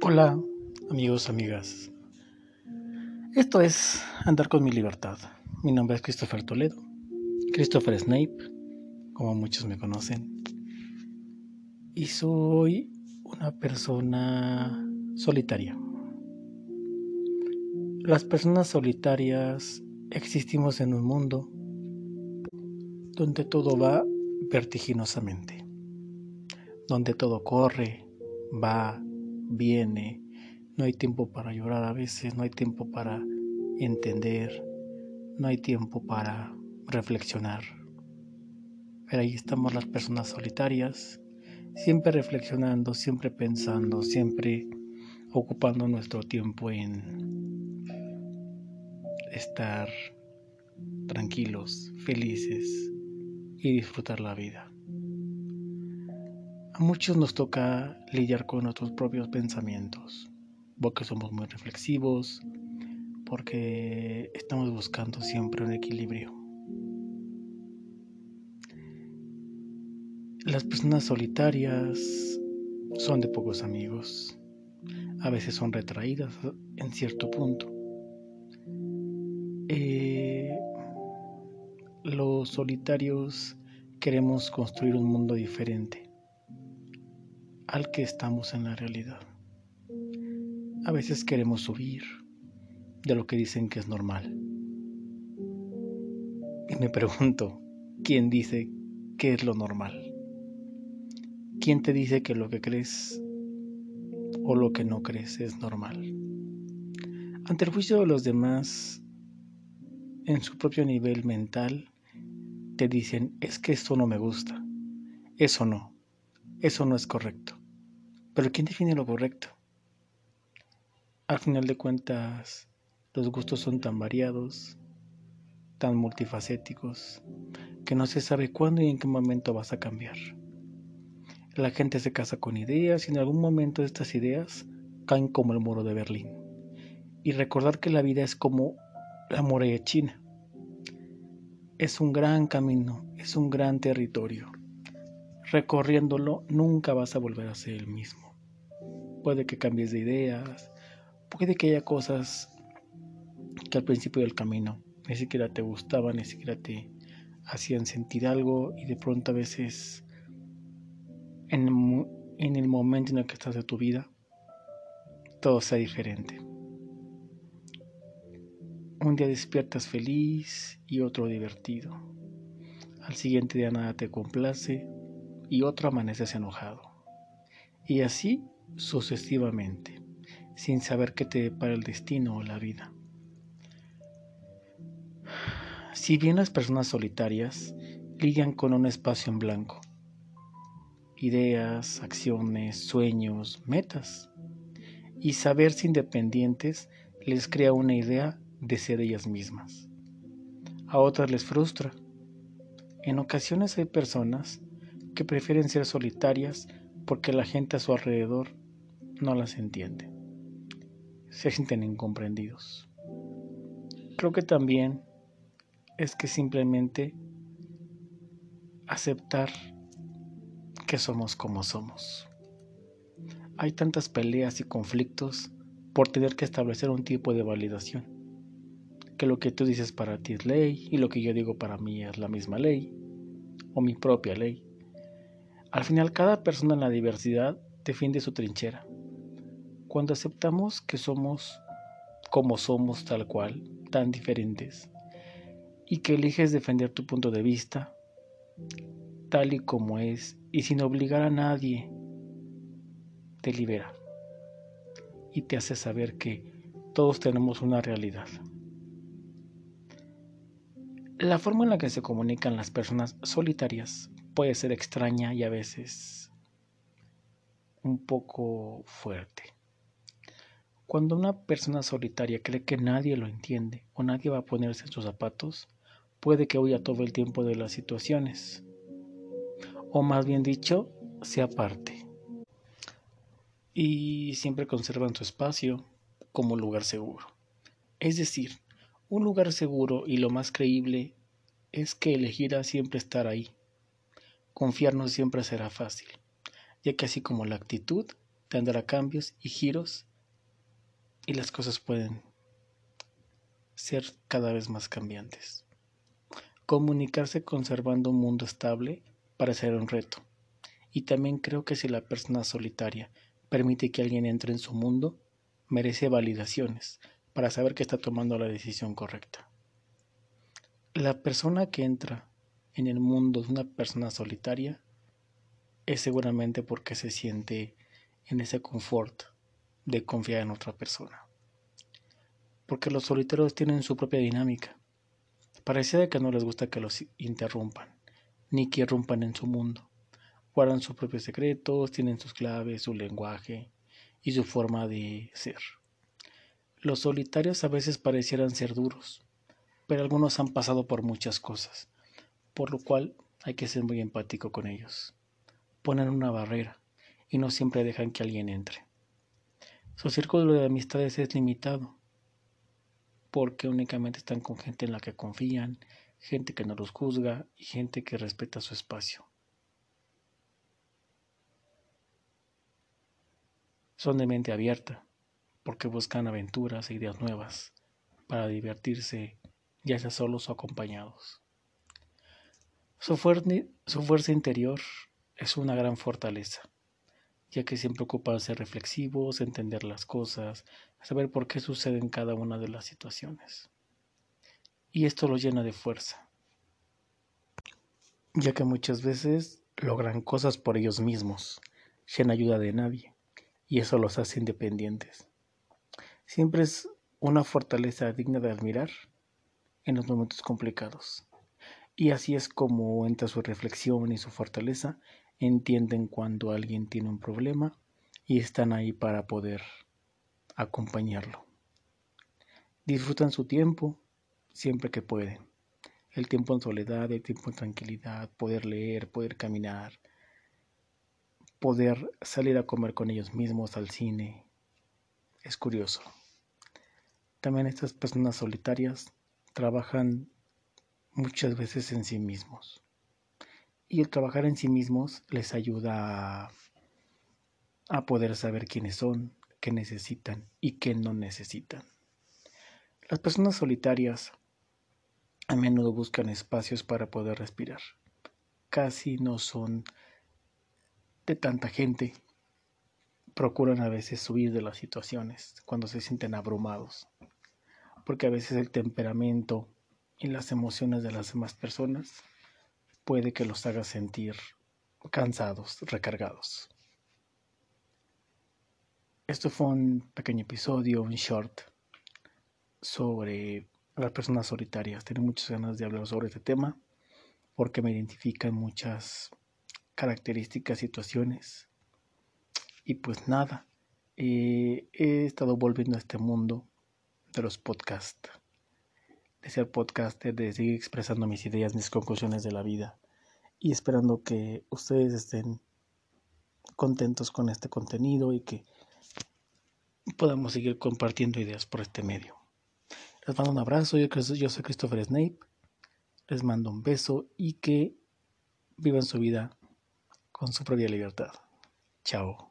Hola amigos, amigas. Esto es Andar con mi libertad. Mi nombre es Christopher Toledo. Christopher Snape, como muchos me conocen. Y soy una persona solitaria. Las personas solitarias existimos en un mundo donde todo va vertiginosamente, donde todo corre, va, viene, no hay tiempo para llorar a veces, no hay tiempo para entender, no hay tiempo para reflexionar. Pero ahí estamos las personas solitarias, siempre reflexionando, siempre pensando, siempre ocupando nuestro tiempo en estar tranquilos, felices y disfrutar la vida. A muchos nos toca lidiar con nuestros propios pensamientos, porque somos muy reflexivos, porque estamos buscando siempre un equilibrio. Las personas solitarias son de pocos amigos, a veces son retraídas en cierto punto. Eh, los solitarios queremos construir un mundo diferente al que estamos en la realidad. A veces queremos subir de lo que dicen que es normal. Y me pregunto, ¿quién dice qué es lo normal? ¿Quién te dice que lo que crees o lo que no crees es normal? Ante el juicio de los demás, en su propio nivel mental, te dicen, es que esto no me gusta, eso no, eso no es correcto. Pero ¿quién define lo correcto? Al final de cuentas, los gustos son tan variados, tan multifacéticos, que no se sabe cuándo y en qué momento vas a cambiar. La gente se casa con ideas y en algún momento estas ideas caen como el muro de Berlín. Y recordar que la vida es como la muralla china. Es un gran camino, es un gran territorio. Recorriéndolo nunca vas a volver a ser el mismo puede que cambies de ideas, puede que haya cosas que al principio del camino ni siquiera te gustaban, ni siquiera te hacían sentir algo y de pronto a veces en, el momento en el que estás de tu vida todo sea diferente. Un día despiertas feliz y otro divertido. Al siguiente día nada te complace y otro amaneces enojado. Y así sucesivamente, sin saber qué te depara el destino o la vida. Si bien las personas solitarias lidian con un espacio en blanco, ideas, acciones, sueños, metas, y saberse independientes les crea una idea de ser ellas mismas. A otras les frustra. En ocasiones hay personas que prefieren ser solitarias porque la gente a su alrededor no las entiende. Se sienten incomprendidos. Creo que también es que simplemente aceptar que somos como somos. Hay tantas peleas y conflictos por tener que establecer un tipo de validación. Que lo que tú dices para ti es ley y lo que yo digo para mí es la misma ley o mi propia ley. Al final, cada persona en la diversidad defiende su trinchera. Cuando aceptamos que somos como somos tal cual, tan diferentes, y que eliges defender tu punto de vista, tal y como es, y sin obligar a nadie, te libera y te hace saber que todos tenemos una realidad. La forma en la que se comunican las personas solitarias puede ser extraña y a veces un poco fuerte. Cuando una persona solitaria cree que nadie lo entiende o nadie va a ponerse en sus zapatos, puede que huya todo el tiempo de las situaciones. O más bien dicho, se aparte. y siempre conservan su espacio como lugar seguro. Es decir, un lugar seguro y lo más creíble es que elegirá siempre estar ahí. Confiarnos siempre será fácil, ya que así como la actitud tendrá cambios y giros y las cosas pueden ser cada vez más cambiantes. Comunicarse conservando un mundo estable ser un reto. Y también creo que si la persona solitaria permite que alguien entre en su mundo, merece validaciones para saber que está tomando la decisión correcta. La persona que entra en el mundo de una persona solitaria es seguramente porque se siente en ese confort de confiar en otra persona. Porque los solitarios tienen su propia dinámica. Parece que no les gusta que los interrumpan, ni que irrumpan en su mundo. Guardan sus propios secretos, tienen sus claves, su lenguaje y su forma de ser. Los solitarios a veces parecieran ser duros, pero algunos han pasado por muchas cosas, por lo cual hay que ser muy empático con ellos. Ponen una barrera y no siempre dejan que alguien entre. Su círculo de amistades es limitado, porque únicamente están con gente en la que confían, gente que no los juzga y gente que respeta su espacio. Son de mente abierta, porque buscan aventuras e ideas nuevas para divertirse, ya sea solos o acompañados. Su, su fuerza interior es una gran fortaleza ya que siempre ocupa ser reflexivos, entender las cosas, saber por qué suceden cada una de las situaciones. Y esto los llena de fuerza, ya que muchas veces logran cosas por ellos mismos, sin ayuda de nadie, y eso los hace independientes. Siempre es una fortaleza digna de admirar en los momentos complicados. Y así es como entra su reflexión y su fortaleza entienden cuando alguien tiene un problema y están ahí para poder acompañarlo. Disfrutan su tiempo siempre que pueden. El tiempo en soledad, el tiempo en tranquilidad, poder leer, poder caminar, poder salir a comer con ellos mismos al cine. Es curioso. También estas personas solitarias trabajan muchas veces en sí mismos. Y el trabajar en sí mismos les ayuda a, poder saber quiénes son, qué necesitan y qué no necesitan. Las personas solitarias a menudo buscan espacios para poder respirar. Casi no son de tanta gente. Procuran a veces huir de las situaciones cuando se sienten abrumados. Porque a veces el temperamento y las emociones de las demás personas puede que los haga sentir cansados, recargados. Esto fue un pequeño episodio, un short, sobre las personas solitarias. Tengo muchas ganas de hablar sobre este tema porque me identifican muchas características, situaciones. Y pues nada, eh, he estado volviendo a este mundo de los podcasts de ser podcaster, de seguir expresando mis ideas, mis conclusiones de la vida y esperando que ustedes estén contentos con este contenido y que podamos seguir compartiendo ideas por este medio. Les mando un abrazo, yo, soy Christopher Snape, les mando un beso y que vivan su vida con su propia libertad. Chao.